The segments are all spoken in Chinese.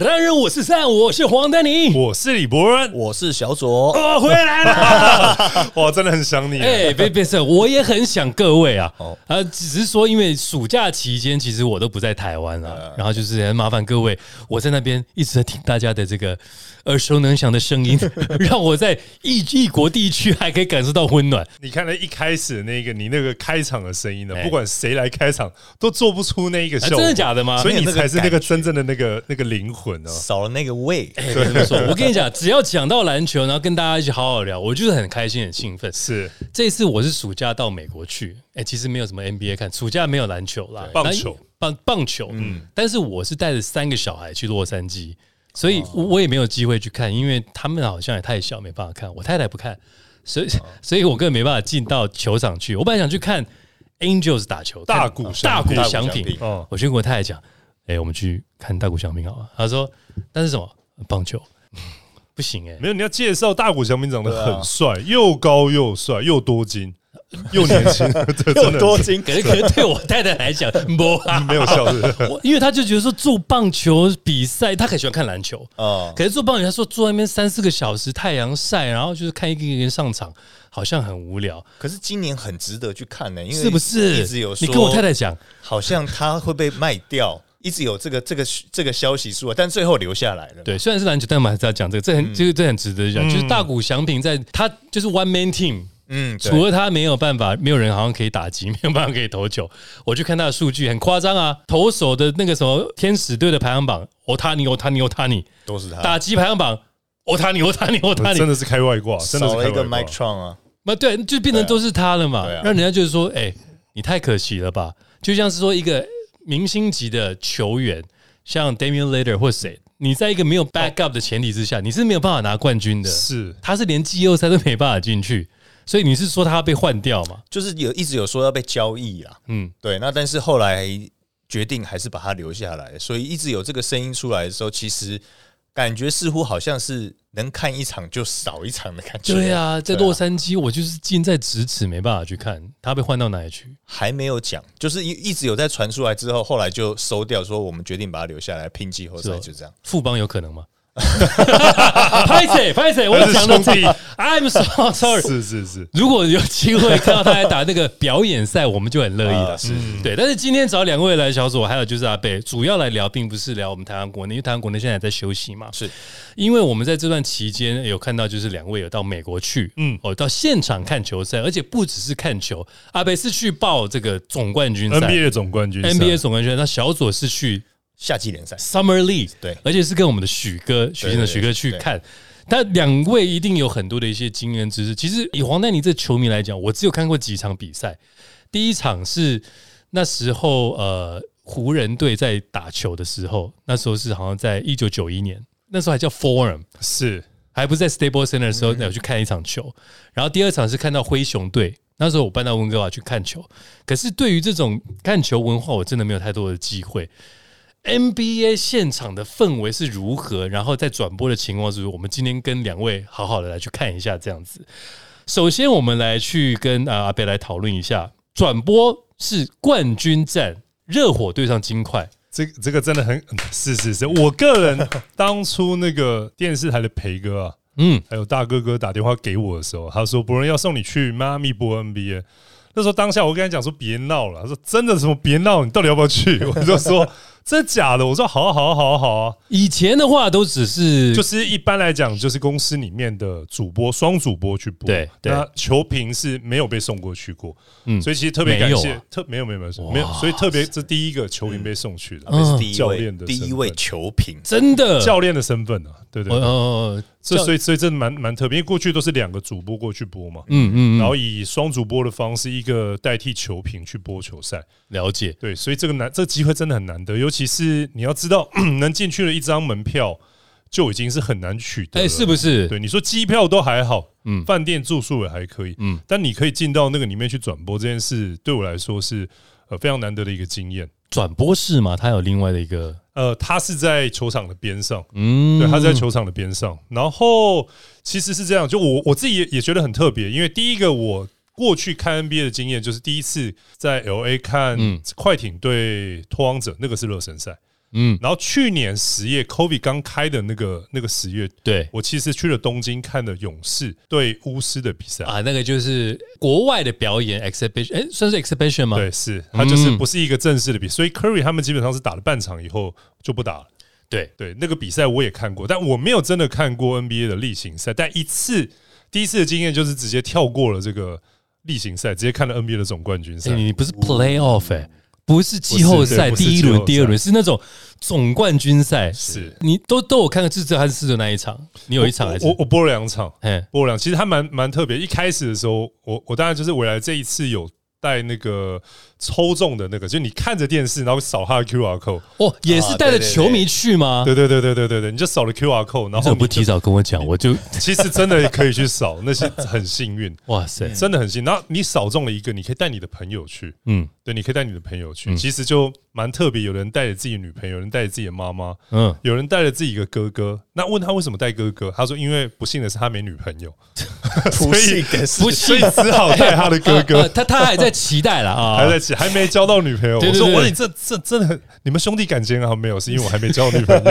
男人我是三，我是黄丹妮。我是李博恩，我是小左。我回来了。哇，真的很想你。哎，别别是，我也很想各位啊。哦，啊，只是说，因为暑假期间，其实我都不在台湾啊。然后就是很麻烦各位，我在那边一直在听大家的这个耳熟能详的声音，让我在异异国地区还可以感受到温暖。你看，那一开始那个你那个开场的声音呢，不管谁来开场，都做不出那一个效果。真的假的吗？所以你才是那个真正的那个那个灵魂哦。少了那个味，对，说，我跟你讲，只要讲到篮球，然后跟大家一起好好聊，我就是很开心、很兴奋。是，这次我是暑假到美国去，哎，其实没有什么 NBA 看，暑假没有篮球啦，棒球、棒棒球，嗯，但是我是带着三个小孩去洛杉矶，所以我也没有机会去看，因为他们好像也太小，没办法看。我太太不看，所以，所以我根本没办法进到球场去。我本来想去看 Angels 打球，大鼓大鼓响品，哦，我跟我太太讲。哎，我们去看大谷翔平好吗？他说：“但是什么棒球 不行哎，没有你要介绍大谷翔平长得很帅，又高又帅又多金 又年轻，又多金。可是可是对我太太来讲，不 没有效率。因为他就觉得说做棒球比赛，他很喜欢看篮球啊。可是做棒球，他说坐那边三四个小时，太阳晒，然后就是看一个一个人上场，好像很无聊。可是今年很值得去看呢，因为是不是一直有你跟我太太讲，好像他会被卖掉。”一直有这个这个这个消息出来，但最后留下来了。对，虽然是篮球，但我们还是要讲这个，这很这个这很值得讲。就是大谷翔平在他就是 one man team，嗯，除了他没有办法，没有人好像可以打击，没有办法可以投球。我去看他的数据，很夸张啊！投手的那个什么天使队的排行榜，欧塔尼欧塔尼欧塔尼都是他。打击排行榜，欧塔尼欧塔尼欧塔尼，真的是开外挂，少了一个 Mike Trout 啊。那对，就变成都是他了嘛，让人家就是说，哎，你太可惜了吧？就像是说一个明星级的球员。像 Damian Later 或谁，你在一个没有 backup 的前提之下，你是没有办法拿冠军的。是，他是连季后赛都没办法进去，所以你是说他要被换掉吗？就是有一直有说要被交易啦。嗯，对。那但是后来决定还是把他留下来，所以一直有这个声音出来的时候，其实。感觉似乎好像是能看一场就少一场的感觉。对啊，在洛杉矶，我就是近在咫尺，没办法去看他被换到哪里去，还没有讲，就是一一直有在传出来之后，后来就收掉，说我们决定把他留下来拼季后赛，就这样。富邦有可能吗？拍谁拍谁，我讲的自己，I'm so sorry。是是是，如果有机会看到他来打那个表演赛，我们就很乐意了。是，对。但是今天找两位来小组，还有就是阿贝，主要来聊，并不是聊我们台湾国内，因为台湾国内现在在休息嘛。是，因为我们在这段期间有看到，就是两位有到美国去，嗯，哦，到现场看球赛，而且不只是看球，阿贝是去报这个总冠军赛，NBA 总冠军，NBA 总冠军。那小左是去。夏季联赛 Summer League 对，而且是跟我们的许哥许先生许哥去看，但两位一定有很多的一些经验知识。其实以黄丹妮这球迷来讲，我只有看过几场比赛。第一场是那时候呃湖人队在打球的时候，那时候是好像在一九九一年，那时候还叫 Forum，是还不在 Stable Center 的时候有去看一场球。然后第二场是看到灰熊队，那时候我搬到温哥华去看球。可是对于这种看球文化，我真的没有太多的机会。NBA 现场的氛围是如何？然后在转播的情况是，我们今天跟两位好好的来去看一下这样子。首先，我们来去跟啊阿贝来讨论一下，转播是冠军战，热火对上金块，这这个真的很 是是是。我个人当初那个电视台的培哥啊，嗯，还有大哥哥打电话给我的时候，他说博人要送你去迈阿密播 NBA。那时候当下我跟他讲说别闹了，他说真的什么别闹，你到底要不要去？我就说。真的假的？我说好啊好啊好啊好啊！以前的话都只是，就是一般来讲，就是公司里面的主播双主播去播。对，那球评是没有被送过去过。嗯，所以其实特别感谢，特没有没有没有没有，所以特别这第一个球评被送去的，是第一位的第一位球评，真的？教练的身份啊，对对对。这所以所以真的蛮蛮特别，因为过去都是两个主播过去播嘛，嗯嗯，然后以双主播的方式，一个代替球评去播球赛，了解。对，所以这个难，这个机会真的很难得，尤其是你要知道，能进去了一张门票就已经是很难取得，哎，是不是？对，你说机票都还好，嗯，饭店住宿也还可以，嗯，但你可以进到那个里面去转播这件事，对我来说是。呃非常难得的一个经验。转播室嘛，它有另外的一个，呃，它是在球场的边上，嗯，对，它在球场的边上。然后其实是这样，就我我自己也也觉得很特别，因为第一个我过去看 NBA 的经验就是第一次在 LA 看快艇对拓荒者，那个是热身赛。嗯，然后去年十月，Kobe 刚开的那个那个十月，对我其实去了东京看的勇士对巫师的比赛啊，那个就是国外的表演 exhibition，哎，算是 exhibition 吗？对，是，他就是不是一个正式的比，所以 Curry 他们基本上是打了半场以后就不打了。对对，那个比赛我也看过，但我没有真的看过 NBA 的例行赛，但一次第一次的经验就是直接跳过了这个例行赛，直接看了 NBA 的总冠军赛。你不是 playoff 哎？不是季后赛第一轮、第二轮，是那种总冠军赛。是你都都有看过，至少还是四的那一场。你有一场还是我我播了两场，播了两。其实它蛮蛮特别。一开始的时候，我我当然就是未来这一次有。带那个抽中的那个，就你看着电视，然后扫他的 Q R code，哦，也是带着球迷去吗？对对对对对对对，你就扫了 Q R code，然后不提早跟我讲，我就 其实真的可以去扫，那些很幸运，哇塞，真的很幸。然后你扫中了一个，你可以带你的朋友去，嗯，对，你可以带你的朋友去，其实就蛮特别。有人带着自己的女朋友，有人带着自己的妈妈，嗯，有人带着自己的哥哥。那问他为什么带哥哥？他说因为不幸的是他没女朋友，不幸的是，所以只好带他的哥哥。他他还在期待了啊，还在期，还没交到女朋友。我说我你这这真的，你们兄弟感情好没有？是因为我还没 交女朋友。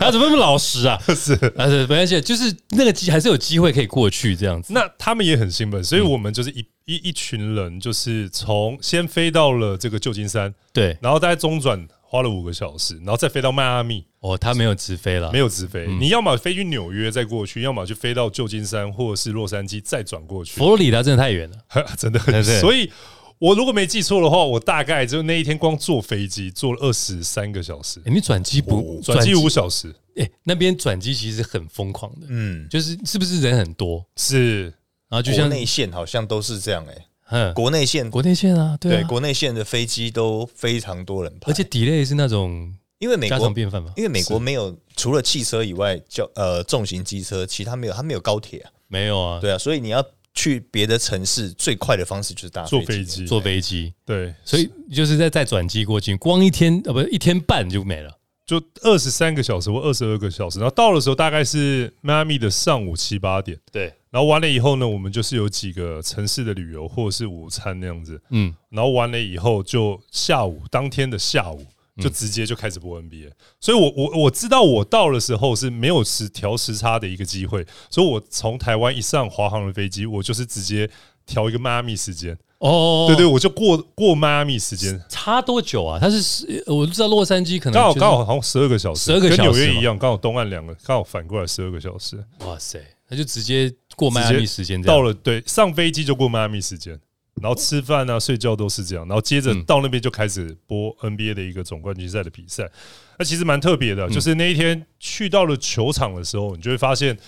他怎么那么老实啊？是，而且没关系，就是那个机还是有机会可以过去这样子。那他们也很兴奋，所以我们就是一一一群人，就是从先飞到了这个旧金山，对，然后在中转。花了五个小时，然后再飞到迈阿密。哦，他没有直飞了，没有直飞。你要么飞去纽约再过去，要么就飞到旧金山或者是洛杉矶再转过去。佛罗里达真的太远了，真的很。所以，我如果没记错的话，我大概就那一天光坐飞机坐了二十三个小时。你转机不转机五小时？哎，那边转机其实很疯狂的，嗯，就是是不是人很多？是，然后就像内线好像都是这样哎。嗯，国内线，国内线啊，对，国内线的飞机都非常多人，而且 delay 是那种，因为美国便饭嘛，因为美国没有除了汽车以外，叫呃重型机车，其他没有，它没有高铁啊，没有啊，对啊，所以你要去别的城市，最快的方式就是搭坐飞机，坐飞机，对，所以就是在再转机过境，光一天呃不一天半就没了，就二十三个小时或二十二个小时，然后到的时候大概是迈阿密的上午七八点，对。然后完了以后呢，我们就是有几个城市的旅游或者是午餐那样子，嗯，然后完了以后就下午当天的下午就直接就开始播 NBA，所以我我我知道我到的时候是没有时调时差的一个机会，所以我从台湾一上华航的飞机，我就是直接调一个迈阿密时间，哦，对对，我就过过迈阿密时间，差多久啊？它是我不知道洛杉矶可能刚好刚好好像十二个小时，十二个小时跟纽约一样，刚好东岸两个刚好反过来十二个小时，哇塞！那就直接过迈阿密时间，到了对上飞机就过迈阿密时间，然后吃饭啊睡觉都是这样，然后接着到那边就开始播 NBA 的一个总冠军赛的比赛。那其实蛮特别的，就是那一天去到了球场的时候，你就会发现，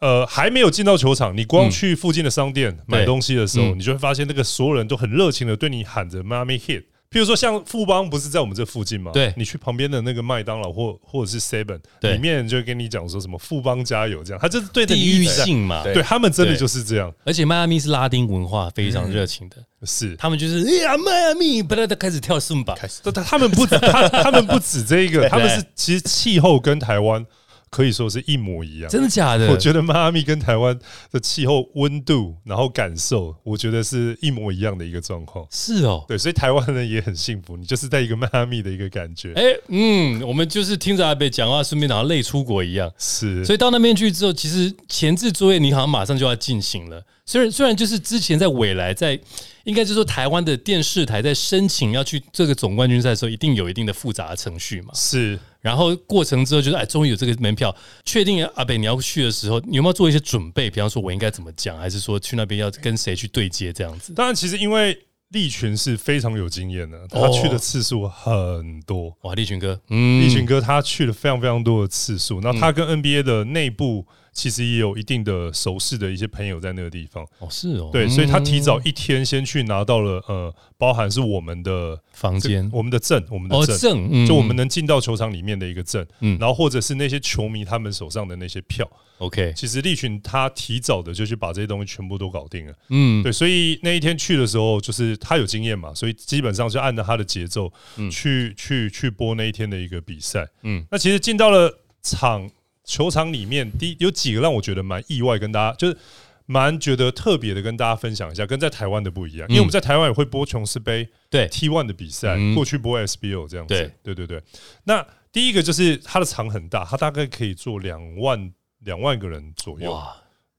呃，还没有进到球场，你光去附近的商店买东西的时候，你就会发现那个所有人都很热情的对你喊着 “Miami Heat”。譬如说，像富邦不是在我们这附近吗？对，你去旁边的那个麦当劳或或者是 Seven，里面就跟你讲说什么“富邦加油”这样，他就是对地域性嘛，对。他们真的就是这样。而且迈阿密是拉丁文化非常热情的，是。他们就是哎呀迈阿密，不啦的开始跳顺吧，开始。他他们不止他他们不止这个，他们是其实气候跟台湾。可以说是一模一样，真的假的？我觉得迈阿密跟台湾的气候、温度，然后感受，我觉得是一模一样的一个状况。是哦，对，所以台湾人也很幸福，你就是在一个迈阿密的一个感觉。哎，嗯，我们就是听着阿北讲话，顺便好像累出国一样。是，所以到那边去之后，其实前置作业你好像马上就要进行了。虽然虽然就是之前在未来在，应该就是说台湾的电视台在申请要去这个总冠军赛的时候，一定有一定的复杂的程序嘛。是。然后过程之后就是哎，终于有这个门票，确定阿北你要去的时候，你有没有做一些准备？比方说，我应该怎么讲，还是说去那边要跟谁去对接这样子？当然，其实因为利群是非常有经验的，他去的次数很多。哇，利群哥，嗯，利群哥他去了非常非常多的次数。那他跟 NBA 的内部。其实也有一定的熟识的一些朋友在那个地方。哦，是哦，对，所以他提早一天先去拿到了，呃，包含是我们的房间、我们的证、我们的证，就我们能进到球场里面的一个证，嗯，然后或者是那些球迷他们手上的那些票。OK，其实利群他提早的就去把这些东西全部都搞定了。嗯，对，所以那一天去的时候，就是他有经验嘛，所以基本上就按照他的节奏去去去播那一天的一个比赛。嗯，那其实进到了场。球场里面，第有几个让我觉得蛮意外，跟大家就是蛮觉得特别的，跟大家分享一下，跟在台湾的不一样。因为我们在台湾也会播琼斯杯对 T one 的比赛，过去播 SBO 这样子。对对对对。那第一个就是它的场很大，它大概可以坐两万两万个人左右。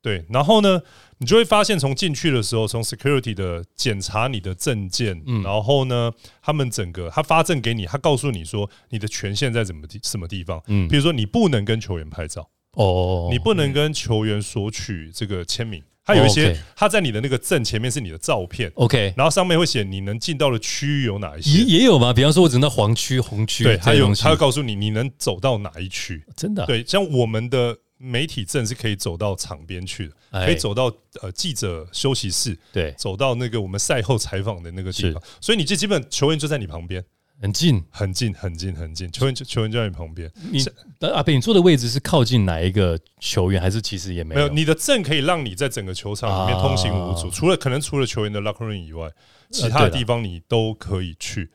对，然后呢，你就会发现，从进去的时候，从 security 的检查你的证件，然后呢，他们整个他发证给你，他告诉你说你的权限在怎么地什么地方，嗯，比如说你不能跟球员拍照，哦，你不能跟球员索取这个签名，他有一些他在你的那个证前面是你的照片，OK，然后上面会写你能进到的区域有哪一些，也也有吗？比方说我只能到黄区、红区，对，他有他会告诉你你能走到哪一区，真的，对，像我们的。媒体证是可以走到场边去的，可以走到呃记者休息室，对，走到那个我们赛后采访的那个地方，所以你这基本球员就在你旁边，很近，很近，很近，很近，球员球员就在你旁边。你阿北，你坐的位置是靠近哪一个球员，还是其实也没有？你的证可以让你在整个球场里面通行无阻，除了可能除了球员的 locker room 以外，其他的地方你都可以去。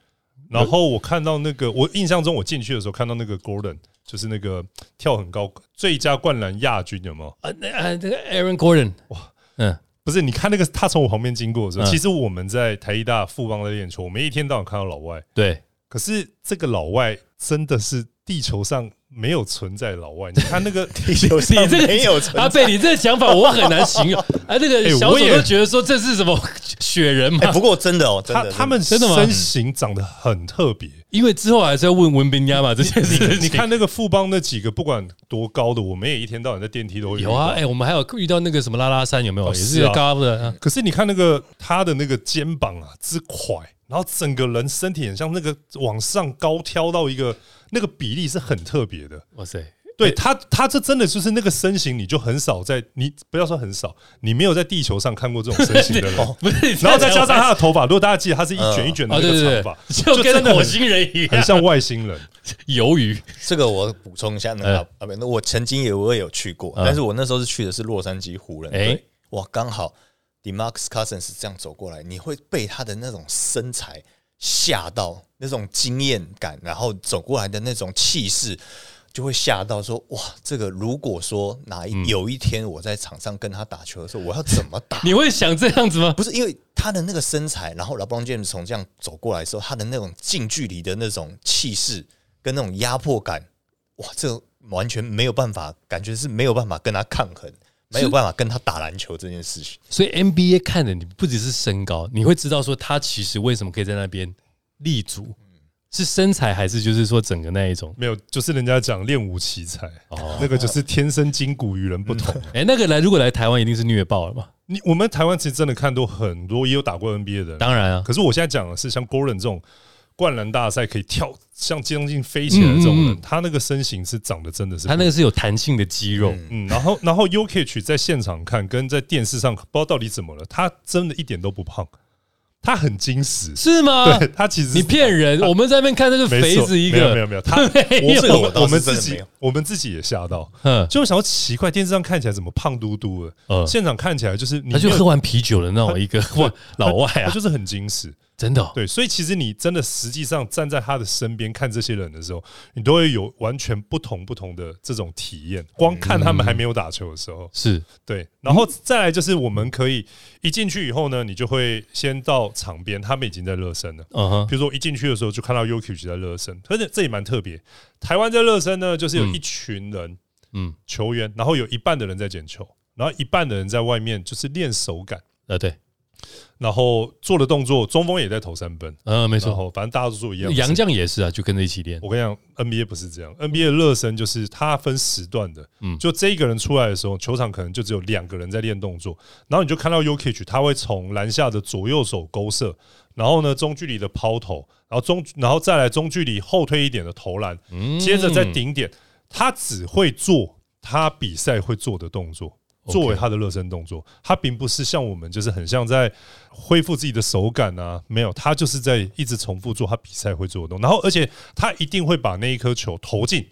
然后我看到那个，我印象中我进去的时候看到那个 Gordon。就是那个跳很高最佳灌篮亚军有没有？啊，那啊，这个 Aaron Gordon，哇，嗯，不是，你看那个他从我旁边经过的时候，其实我们在台一大富邦在练球，我们一天到晚看到老外，对，可是这个老外真的是地球上。没有存在老外，你看那个 地球上你这个没有阿贝，你这个想法我很难形容。哎，这个小左都觉得说这是什么 雪人嘛？不过真的哦，他他们真的吗身形长得很特别，因为之后还是要问文斌家嘛这件事情。你看那个富邦那几个，不管多高的，我们也一天到晚在电梯都会有啊。哎，我们还有遇到那个什么拉拉山有没有？也是高的。可是你看那个他的那个肩膀啊之快，然后整个人身体很像那个往上高挑到一个。那个比例是很特别的，哇塞！对他，他这真的就是那个身形，你就很少在你不要说很少，你没有在地球上看过这种身形的人。然后再加上他的头发，如果大家记得，他是一卷一卷的那个长发，就跟火星人一样，很像外星人。鱿鱼，这个我补充一下，那个啊，不，那我曾经也我也有去过，但是我那时候是去的是洛杉矶湖人队。哇，刚好 Demarcus Cousins 这样走过来，你会被他的那种身材。吓到那种惊艳感，然后走过来的那种气势，就会吓到说：“哇，这个如果说哪一有一天我在场上跟他打球的时候，我要怎么打？” 你会想这样子吗？不是，因为他的那个身材，然后老邦健从这样走过来的时候，他的那种近距离的那种气势跟那种压迫感，哇，这完全没有办法，感觉是没有办法跟他抗衡。没有办法跟他打篮球这件事情，所以 NBA 看的你不只是身高，你会知道说他其实为什么可以在那边立足，是身材还是就是说整个那一种？没有，就是人家讲练武奇才，哦，那个就是天生筋骨与人不同。哎，那个来如果来台湾一定是虐爆了嘛？你我们台湾其实真的看多很多也有打过 NBA 的，当然啊。可是我现在讲的是像 Gordon 这种。灌篮大赛可以跳像将近飞起来这种人，他那个身形是长得真的是，他那个是有弹性的肌肉。嗯，然后然后 UK 在现场看跟在电视上不知道到底怎么了，他真的一点都不胖，他很精实，是吗？对他其实你骗人，我们在那边看那个肥子一个，没有没有，他 我我们自己我们自己也吓到，嗯，就想到奇怪，电视上看起来怎么胖嘟嘟的，嗯，现场看起来就是他就喝完啤酒的那种一个老外啊，就是很精实。真的对，所以其实你真的实际上站在他的身边看这些人的时候，你都会有完全不同不同的这种体验。光看他们还没有打球的时候，是对，然后再来就是我们可以一进去以后呢，你就会先到场边，他们已经在热身了。嗯哼，比如说一进去的时候就看到 UK 在热身，而且这也蛮特别。台湾在热身呢，就是有一群人，嗯，球员，然后有一半的人在捡球，然后一半的人在外面就是练手感。呃，对。然后做的动作，中锋也在投三分，嗯，没错，反正大家都做一样。杨将也是啊，就跟着一起练。我跟你讲，NBA 不是这样，NBA 的热身就是它分时段的，嗯，就这一个人出来的时候，球场可能就只有两个人在练动作，然后你就看到 UK，他会从篮下的左右手勾射，然后呢中距离的抛投，然后中然后再来中距离后退一点的投篮，接着再顶点，他只会做。他比赛会做的动作。作为他的热身动作，他并不是像我们，就是很像在恢复自己的手感啊，没有，他就是在一直重复做他比赛会做的动作，然后而且他一定会把那一颗球投进，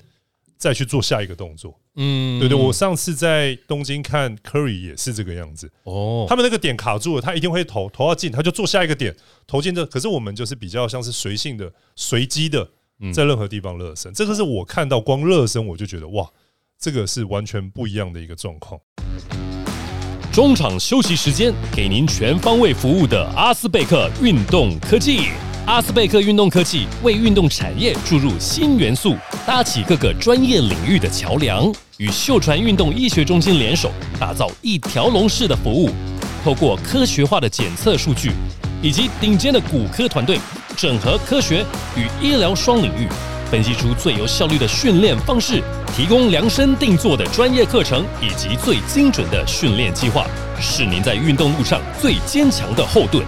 再去做下一个动作。嗯，对对，我上次在东京看 Curry 也是这个样子。哦，他们那个点卡住了，他一定会投，投到进，他就做下一个点，投进这。可是我们就是比较像是随性的、随机的，在任何地方热身。这个是我看到光热身我就觉得哇。这个是完全不一样的一个状况。中场休息时间，给您全方位服务的阿斯贝克运动科技。阿斯贝克运动科技为运动产业注入新元素，搭起各个专业领域的桥梁，与秀传运动医学中心联手，打造一条龙式的服务。透过科学化的检测数据，以及顶尖的骨科团队，整合科学与医疗双领域。分析出最有效率的训练方式，提供量身定做的专业课程以及最精准的训练计划，是您在运动路上最坚强的后盾。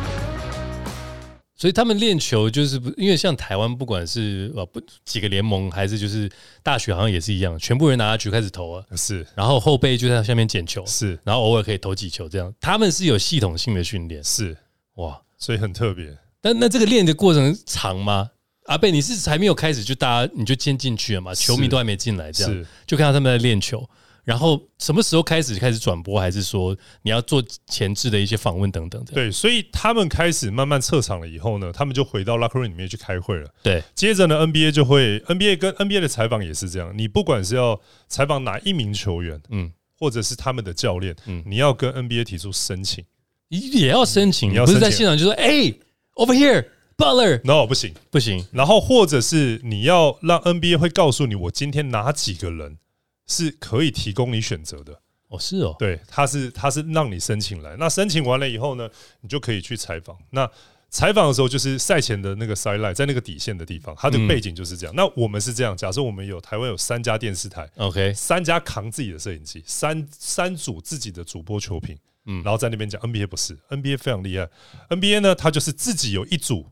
所以他们练球就是不，因为像台湾不管是呃不几个联盟，还是就是大学好像也是一样，全部人拿球开始投啊，是，然后后背就在下面捡球，是，然后偶尔可以投几球这样。他们是有系统性的训练，是，哇，所以很特别。但那这个练的过程长吗？阿贝，你是还没有开始就大家你就先进去了嘛？球迷都还没进来，这样就看到他们在练球。然后什么时候开始开始转播，还是说你要做前置的一些访问等等？对，所以他们开始慢慢撤场了以后呢，他们就回到 locker room 里面去开会了。对，接着呢，NBA 就会 NBA 跟 NBA 的采访也是这样，你不管是要采访哪一名球员，嗯，或者是他们的教练，嗯，你要跟 NBA 提出申请，也要申请，你要不是在现场就说，哎，over here。Butler no 不行。不行，然后或者是你要让 NBA 会告诉你，我今天哪几个人是可以提供你选择的。哦，是哦，对，他是他是让你申请来，那申请完了以后呢，你就可以去采访。那采访的时候就是赛前的那个 sideline，在那个底线的地方，它的背景就是这样。那我们是这样，假设我们有台湾有三家电视台，OK，三家扛自己的摄影机，三三组自己的主播球评，嗯，然后在那边讲 NBA 不是 NBA 非常厉害，NBA 呢，它就是自己有一组。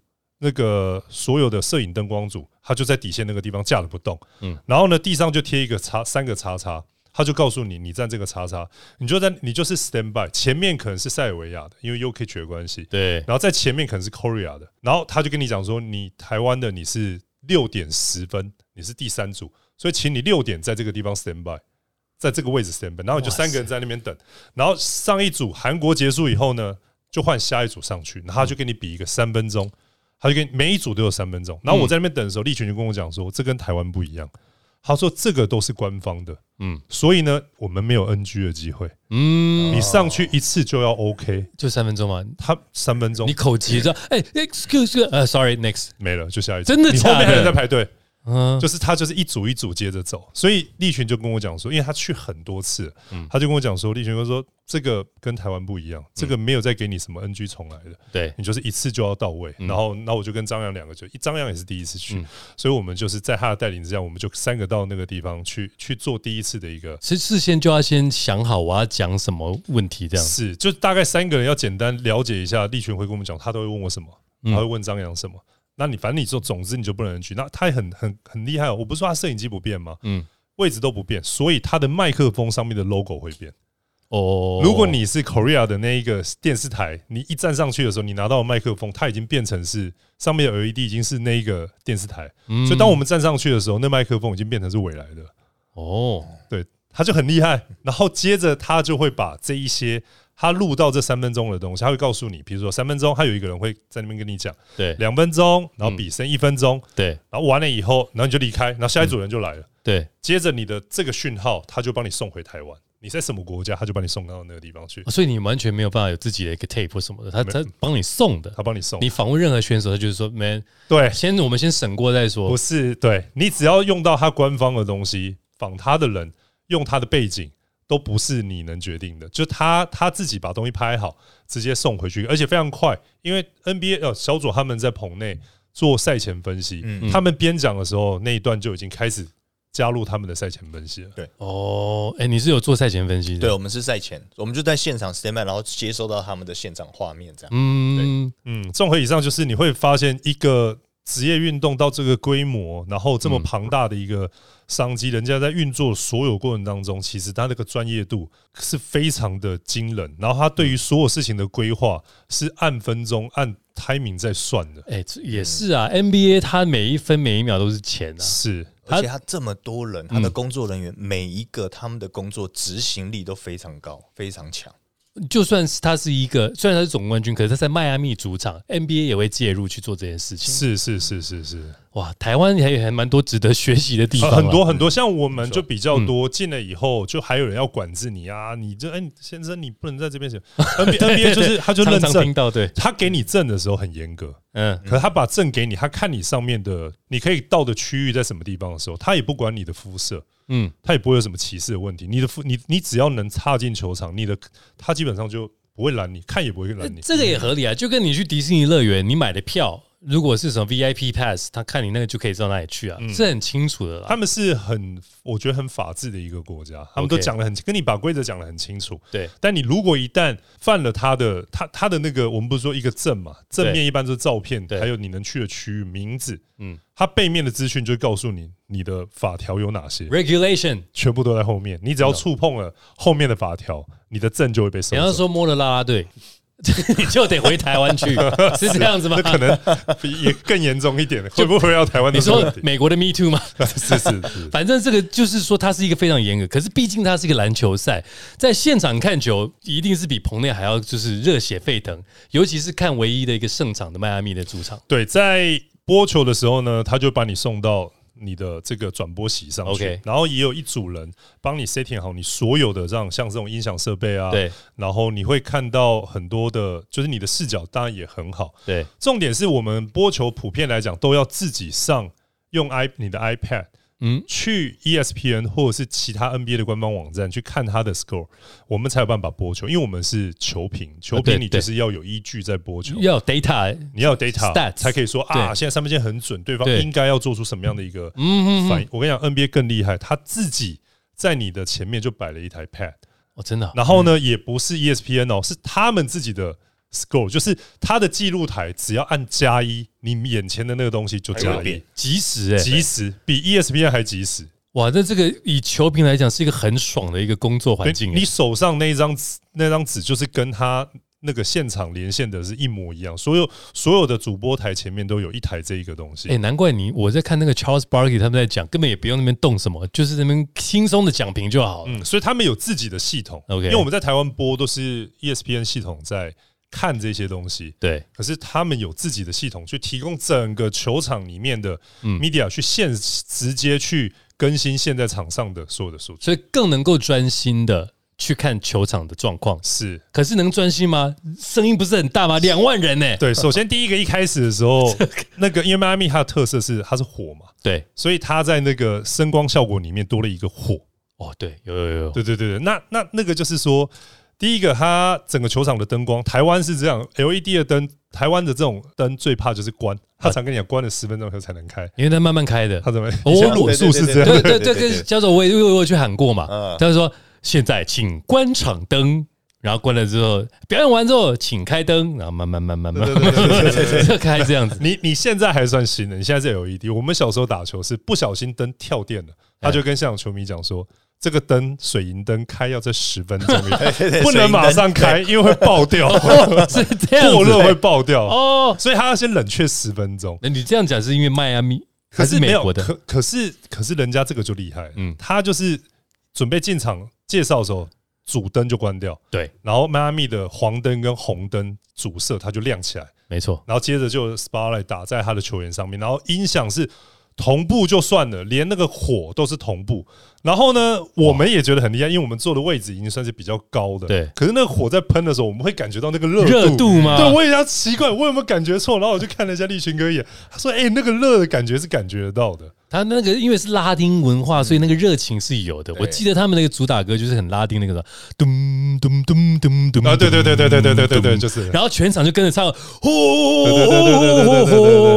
那个所有的摄影灯光组，他就在底线那个地方架了不动，嗯，然后呢，地上就贴一个叉，三个叉叉，他就告诉你，你站这个叉叉，你就在，你就是 stand by，前面可能是塞尔维亚的，因为 UK 的关系，对，然后在前面可能是 Korea 的，然后他就跟你讲说，你台湾的你是六点十分，你是第三组，所以请你六点在这个地方 stand by，在这个位置 stand by，然后你就三个人在那边等，然后上一组韩国结束以后呢，就换下一组上去，然后就跟你比一个三分钟。他就跟每一组都有三分钟，然后我在那边等的时候，立群就跟我讲说，这跟台湾不一样。他说这个都是官方的，嗯，所以呢，我们没有 NG 的机会，嗯，你上去一次就要 OK，就三分钟吗？他三分钟，你口急着，哎，excuse，呃，sorry，next，没了，就下一次，真的假的？后面还有人在排队。嗯，就是他就是一组一组接着走，所以立群就跟我讲说，因为他去很多次，嗯，他就跟我讲说，立群哥说这个跟台湾不一样，这个没有再给你什么 NG 重来的，对。你就是一次就要到位。然后，那我就跟张扬两个就，张扬也是第一次去，所以我们就是在他的带领之下，我们就三个到那个地方去去做第一次的一个，其实事先就要先想好我要讲什么问题，这样。是。就大概三个人要简单了解一下，立群会跟我们讲，他都会问我什么，他会问张扬什么。那你反正你就总之你就不能去，那他也很很很厉害哦。我不是说他摄影机不变吗？嗯，位置都不变，所以他的麦克风上面的 logo 会变。哦，如果你是 Korea 的那一个电视台，你一站上去的时候，你拿到麦克风，它已经变成是上面的 LED 已经是那一个电视台，所以当我们站上去的时候，那麦克风已经变成是未来的。哦，对，他就很厉害。然后接着他就会把这一些。他录到这三分钟的东西，他会告诉你，比如说三分钟，他有一个人会在那边跟你讲，对，两分钟，然后比剩一分钟，对，然后完了以后，然后你就离开，然后下一组人就来了，对，接着你的这个讯号，他就帮你送回台湾，你在什么国家，他就把你送到那个地方去，所以你完全没有办法有自己的一个 tape 什么的，他他帮你送的，他帮你送，你访问任何选手，他就是说，man，对，先我们先审过再说，不是，对。你只要用到他官方的东西，访他的人用他的背景。都不是你能决定的，就他他自己把东西拍好，直接送回去，而且非常快。因为 NBA 呃小左他们在棚内做赛前分析，他们边讲的时候那一段就已经开始加入他们的赛前分析了。对，哦，哎，你是有做赛前分析的？对，我们是赛前，我们就在现场 stand by，然后接收到他们的现场画面，这样。嗯嗯，综合以上就是你会发现一个职业运动到这个规模，然后这么庞大的一个商机，人家在运作所有过程当中，其实他那个专业度是非常的惊人。然后他对于所有事情的规划是按分钟、按 timing 在算的。哎，也是啊，NBA 他每一分每一秒都是钱啊。是，而且他这么多人，他的工作人员每一个他们的工作执行力都非常高，非常强。就算是他是一个，虽然他是总冠军，可是他在迈阿密主场，NBA 也会介入去做这件事情。是是是是是，哇，台湾还有还蛮多值得学习的地方，很多很多。像我们就比较多，进了以后就还有人要管制你啊，你这哎先生你不能在这边写。NBA 就是他就认证，听到对，他给你证的时候很严格，嗯，可是他把证给你，他看你上面的你可以到的区域在什么地方的时候，他也不管你的肤色。嗯，他也不会有什么歧视的问题。你的肤你你只要能踏进球场，你的他基本上就不会拦你，看也不会拦你。这个也合理啊，就跟你去迪士尼乐园，你买的票。如果是什么 VIP pass，他看你那个就可以知道哪里去啊，是很清楚的啦。他们是很，我觉得很法治的一个国家，他们都讲的很，跟你把规则讲的很清楚。对，但你如果一旦犯了他的，他他的那个，我们不是说一个证嘛，正面一般是照片，还有你能去的区域名字，嗯，他背面的资讯就告诉你你的法条有哪些，regulation。全部都在后面，你只要触碰了后面的法条，你的证就会被收。你要说摸了拉拉队。你就得回台湾去，是这样子吗？可能也更严重一点，会不会要台湾？你说美国的 Me Too 吗？是 是，反正这个就是说，它是一个非常严格。可是毕竟它是一个篮球赛，在现场看球一定是比棚内还要就是热血沸腾，尤其是看唯一的一个胜场的迈阿密的主场。对，在播球的时候呢，他就把你送到。你的这个转播席上去，然后也有一组人帮你 setting 好你所有的这样像这种音响设备啊，对，然后你会看到很多的，就是你的视角当然也很好，对，重点是我们播球普遍来讲都要自己上用 i 你的 iPad。嗯，去 ESPN 或者是其他 NBA 的官方网站去看他的 score，我们才有办法播球，因为我们是球评，球评你就是要有依据在播球，要 data，你要有 data 才可以说啊，现在三分线很准，对方应该要做出什么样的一个反应。我跟你讲，NBA 更厉害，他自己在你的前面就摆了一台 pad，哦，真的，然后呢，也不是 ESPN 哦，是他们自己的。Score 就是它的记录台，只要按加一，你眼前的那个东西就加一，即时哎，即时比 ESPN 还及时。哇，那这个以球评来讲是一个很爽的一个工作环境。你手上那一张纸，那张纸就是跟他那个现场连线的是一模一样。所有所有的主播台前面都有一台这一个东西。哎，难怪你我在看那个 Charles Barkley 他们在讲，根本也不用那边动什么，就是那边轻松的讲评就好了。嗯，所以他们有自己的系统。OK，因为我们在台湾播都是 ESPN 系统在。看这些东西，对，可是他们有自己的系统去提供整个球场里面的 media 去现直接去更新现在场上的所有的数据，所以更能够专心的去看球场的状况。是，可是能专心吗？声音不是很大吗？两万人呢？对，首先第一个一开始的时候，那个因为迈阿密它的特色是它是火嘛，对，所以它在那个声光效果里面多了一个火。哦，对，有有有，对对对对，那那那个就是说。第一个，它整个球场的灯光，台湾是这样，LED 的灯，台湾的这种灯最怕就是关，他常跟你讲关了十分钟后才能开，因为它慢慢开的。他怎么？我裸数是这样，对对对，跟教授我也我我去喊过嘛，他就说现在请关场灯，然后关了之后表演完之后请开灯，然后慢慢慢慢慢慢开这样子。你你现在还算新的，你现在是 LED，我们小时候打球是不小心灯跳电了，他就跟现场球迷讲说。这个灯水银灯开要在十分钟，不能马上开，因为会爆掉，是这样，过热会爆掉。哦，所以它要先冷却十分钟。那你这样讲是因为迈阿密还是美国的？可可是可是人家这个就厉害，嗯，他就是准备进场介绍的时候，主灯就关掉，对，然后迈阿密的黄灯跟红灯主色它就亮起来，没错，然后接着就 spotlight 打在他的球员上面，然后音响是同步就算了，连那个火都是同步。然后呢，我们也觉得很厉害，因为我们坐的位置已经算是比较高的。对。可是那个火在喷的时候，我们会感觉到那个热热度吗？对，我也要奇怪，我有没有感觉错？然后我就看了一下立群哥一眼，他说：“哎，那个热的感觉是感觉得到的。”他那个因为是拉丁文化，所以那个热情是有的。我记得他们那个主打歌就是很拉丁那个的，咚咚咚咚咚啊！对对对对对对对对对，就是。然后全场就跟着唱，呼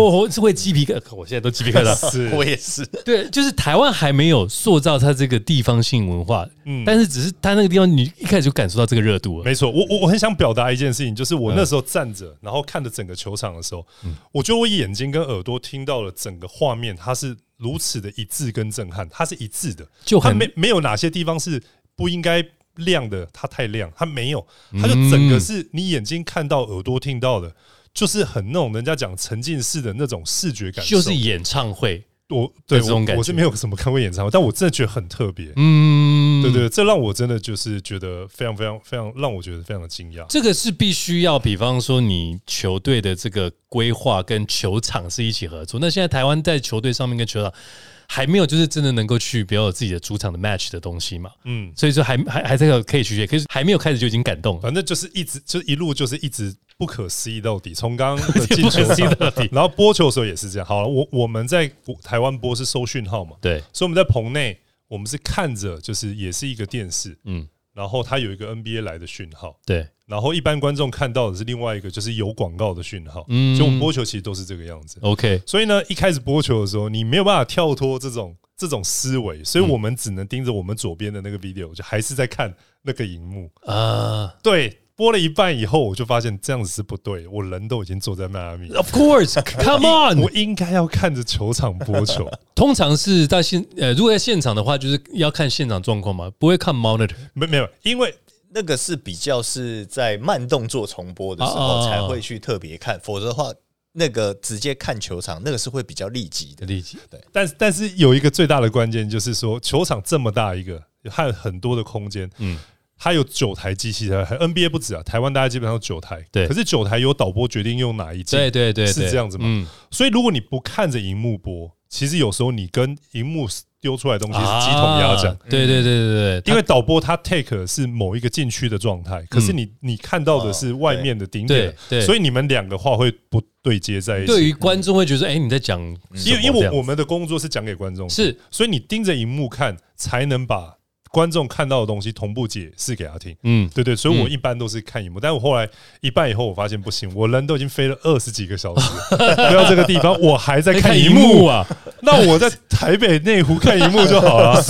呼是会鸡皮疙，我现在都鸡皮疙瘩。是我也是。对，就是台湾还没有塑造它这个地方性文化，嗯，但是只是他那个地方，你一开始就感受到这个热度了。没错，我我我很想表达一件事情，就是我那时候站着，然后看着整个球场的时候，我觉得我眼睛跟耳朵听到了整个画面，它是如此的一致跟震撼，它是一致的，就它没没有哪些地方是不应该亮的，它太亮，它没有，它就整个是你眼睛看到、耳朵听到的，就是很那种人家讲沉浸式的那种视觉感受，就是演唱会。我对这种感觉，我是没有什么看过演唱会，但我真的觉得很特别。嗯，对对，这让我真的就是觉得非常非常非常让我觉得非常的惊讶。这个是必须要，比方说你球队的这个规划跟球场是一起合作。那现在台湾在球队上面跟球场。还没有，就是真的能够去比较有自己的主场的 match 的东西嘛？嗯，所以说还还还在个可以去学，可是还没有开始就已经感动。反正就是一直就一路就是一直不可思议到底，从刚刚的进球 到底，然后播球的时候也是这样。好了，我我们在台湾播是收讯号嘛？对，所以我们在棚内，我们是看着就是也是一个电视，嗯，然后它有一个 NBA 来的讯号，对。然后一般观众看到的是另外一个，就是有广告的讯号。嗯，就我们播球其实都是这个样子。OK，所以呢，一开始播球的时候，你没有办法跳脱这种这种思维，所以我们只能盯着我们左边的那个 video，就还是在看那个荧幕啊。对，播了一半以后，我就发现这样子是不对，我人都已经坐在迈阿密。Of course，come on，我应该要看着球场播球。通常是在现呃，如果在现场的话，就是要看现场状况嘛，不会看 monitor。没没有，因为。那个是比较是在慢动作重播的时候才会去特别看，否则的话，那个直接看球场，那个是会比较立即的。立即对，但但是有一个最大的关键就是说，球场这么大一个，还有很多的空间，嗯，它有九台机器台，NBA 不止啊，台湾大家基本上九台，对，可是九台有导播决定用哪一对对对，是这样子嘛？嗯，所以如果你不看着荧幕播，其实有时候你跟荧幕。丢出来的东西是鸡同鸭讲，对对对对对，因为导播他 take 是某一个禁区的状态，可是你你看到的是外面的顶点，所以你们两个话会不对接在一起。对于观众会觉得，哎，你在讲，因为因为我们的工作是讲给观众，是，所以你盯着荧幕看，才能把。观众看到的东西同步解释给他听，嗯，对对，所以我一般都是看一幕，但我后来一半以后，我发现不行，我人都已经飞了二十几个小时，飞到这个地方，我还在看一幕。啊，那我在台北内湖看一幕就好了，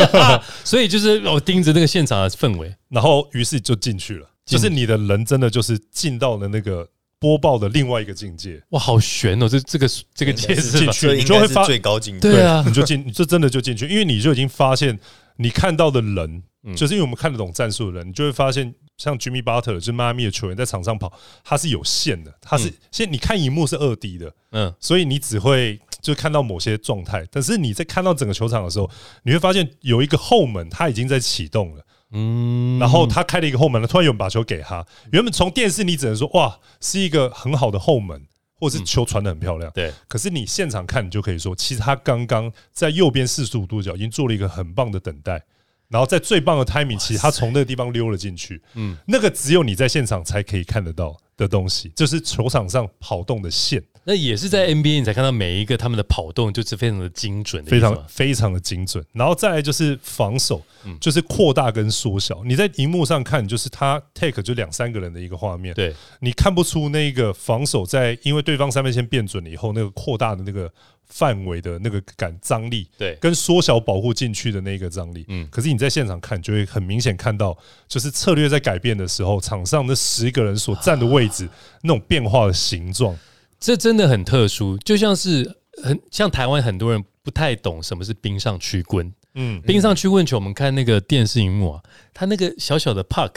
所以就是我盯着那个现场的氛围，然后于是就进去了，就是你的人真的就是进到了那个播报的另外一个境界，哇，好悬哦，这这个这个界势进去，你就会发最高境界，对啊，你就进，这真的就进去，因为你就已经发现。你看到的人，就是因为我们看得懂战术的人，你就会发现，像 Jimmy Butler 就是迈阿密的球员在场上跑，他是有限的，他是现你看荧幕是二 D 的，嗯，所以你只会就看到某些状态，但是你在看到整个球场的时候，你会发现有一个后门，他已经在启动了，嗯，然后他开了一个后门，突然有人把球给他，原本从电视你只能说哇，是一个很好的后门。或是球传的很漂亮，对。可是你现场看，你就可以说，其实他刚刚在右边四十五度角已经做了一个很棒的等待，然后在最棒的 timing，其实他从那个地方溜了进去。嗯，那个只有你在现场才可以看得到的东西，就是球场上跑动的线。那也是在 NBA 你才看到每一个他们的跑动就是非常的精准，非常非常的精准。然后再来就是防守，就是扩大跟缩小。你在荧幕上看，就是他 take 就两三个人的一个画面，对你看不出那个防守在因为对方三分线变准了以后，那个扩大的那个范围的那个感张力，对，跟缩小保护进去的那个张力。嗯，可是你在现场看，就会很明显看到，就是策略在改变的时候，场上那十个人所站的位置那种变化的形状。这真的很特殊，就像是很像台湾很多人不太懂什么是冰上曲棍。嗯，冰上曲棍球，我们看那个电视荧幕啊，它那个小小的 puck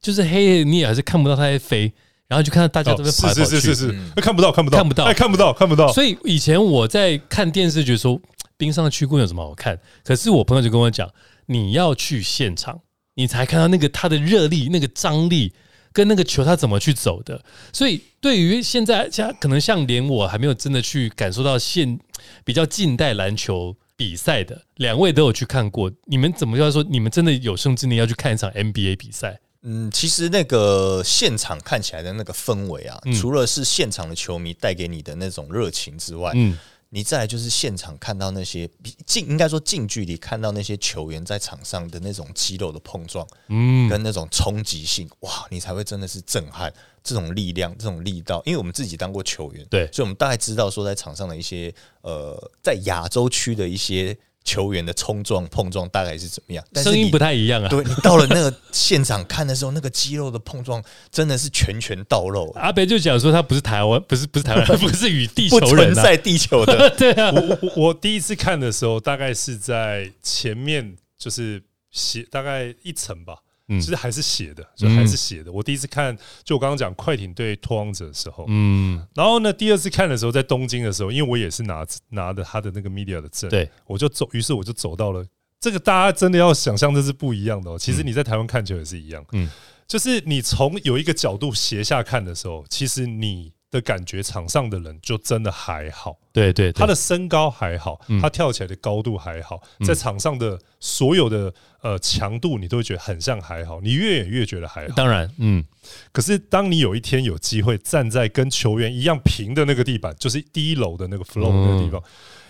就是黑，你也还是看不到它在飞，然后就看到大家都在跑是是是是，看不到看不到看不到看不到看不到。所以以前我在看电视，觉得说冰上的曲棍有什么好看？可是我朋友就跟我讲，你要去现场，你才看到那个它的热力、那个张力。跟那个球它怎么去走的？所以对于现在像可能像连我还没有真的去感受到现比较近代篮球比赛的两位都有去看过，你们怎么要说？你们真的有生之年要去看一场 NBA 比赛？嗯，其实那个现场看起来的那个氛围啊，除了是现场的球迷带给你的那种热情之外，嗯。你再来就是现场看到那些近，应该说近距离看到那些球员在场上的那种肌肉的碰撞，嗯，跟那种冲击性，哇，你才会真的是震撼这种力量、这种力道。因为我们自己当过球员，对，所以我们大概知道说在场上的一些呃，在亚洲区的一些球员的冲撞碰撞大概是怎么样，声音不太一样啊。对你到了那个现场看的时候，那个肌肉的碰撞真的是拳拳到肉。阿北就讲说他不是台湾，不是不是台湾，不是与地球人在地球的。对啊，我我我第一次看的时候，大概是在前面就是斜大概一层吧。其实还是写的，就还是写的。我第一次看，就我刚刚讲快艇对拓荒者的时候，嗯，然后呢，第二次看的时候，在东京的时候，因为我也是拿拿着他的那个 media 的证，对，我就走，于是我就走到了这个。大家真的要想象这是不一样的哦。其实你在台湾看球也是一样，嗯，就是你从有一个角度斜下看的时候，其实你。的感觉，场上的人就真的还好，对对，他的身高还好，他跳起来的高度还好，在场上的所有的呃强度，你都会觉得很像还好，你越演越觉得还好。当然，嗯，可是当你有一天有机会站在跟球员一样平的那个地板，就是第一楼的那个 flow 那个地方，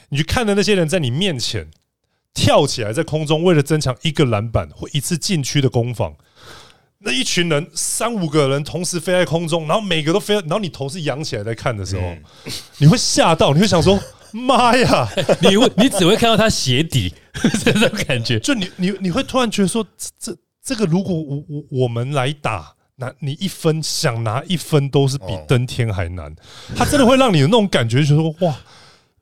你去看的那些人在你面前跳起来，在空中为了增强一个篮板或一次禁区的攻防。那一群人三五个人同时飞在空中，然后每个都飞，然后你头是仰起来在看的时候，你会吓到，你会想说：“ 妈呀！” 你会你只会看到他鞋底 这种感觉，就你你你会突然觉得说：“这这个如果我我我们来打，拿你一分想拿一分都是比登天还难。”他真的会让你有那种感觉，就说：“哇，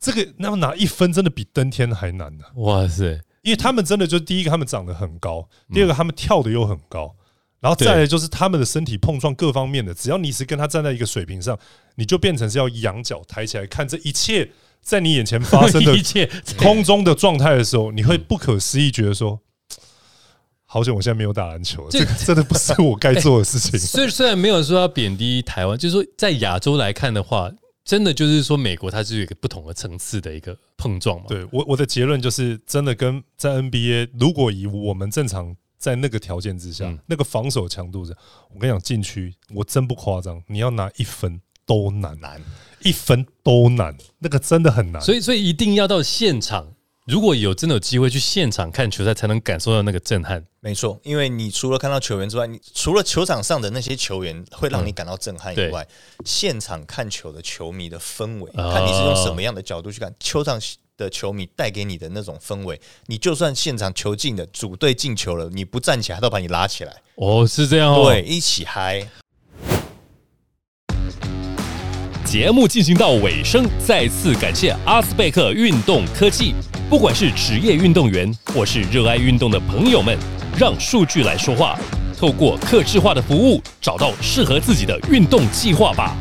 这个那么拿一分真的比登天还难呢！”哇塞，因为他们真的就第一个他们长得很高，第二个他们跳的又很高。然后再来就是他们的身体碰撞各方面的，只要你是跟他站在一个水平上，你就变成是要仰角抬起来看这一切在你眼前发生的 一切 空中的状态的时候，你会不可思议，觉得说：好久我现在没有打篮球，这个真的 不是我该做的事情。所以虽然没有说要贬低台湾，就是说在亚洲来看的话，真的就是说美国它是有一个不同的层次的一个碰撞嘛。对我我的结论就是，真的跟在 NBA，如果以我们正常。在那个条件之下，那个防守强度，我跟你讲，禁区我真不夸张，你要拿一分都难，难一分都难，那个真的很难。所以，所以一定要到现场，如果有真的有机会去现场看球赛，才能感受到那个震撼。没错，因为你除了看到球员之外，你除了球场上的那些球员会让你感到震撼以外，现场看球的球迷的氛围，看你是用什么样的角度去看球场。的球迷带给你的那种氛围，你就算现场球进的组队进球了，你不站起来，他都把你拉起来。哦，是这样哦，对，一起嗨。节目进行到尾声，再次感谢阿斯贝克运动科技。不管是职业运动员或是热爱运动的朋友们，让数据来说话，透过客制化的服务，找到适合自己的运动计划吧。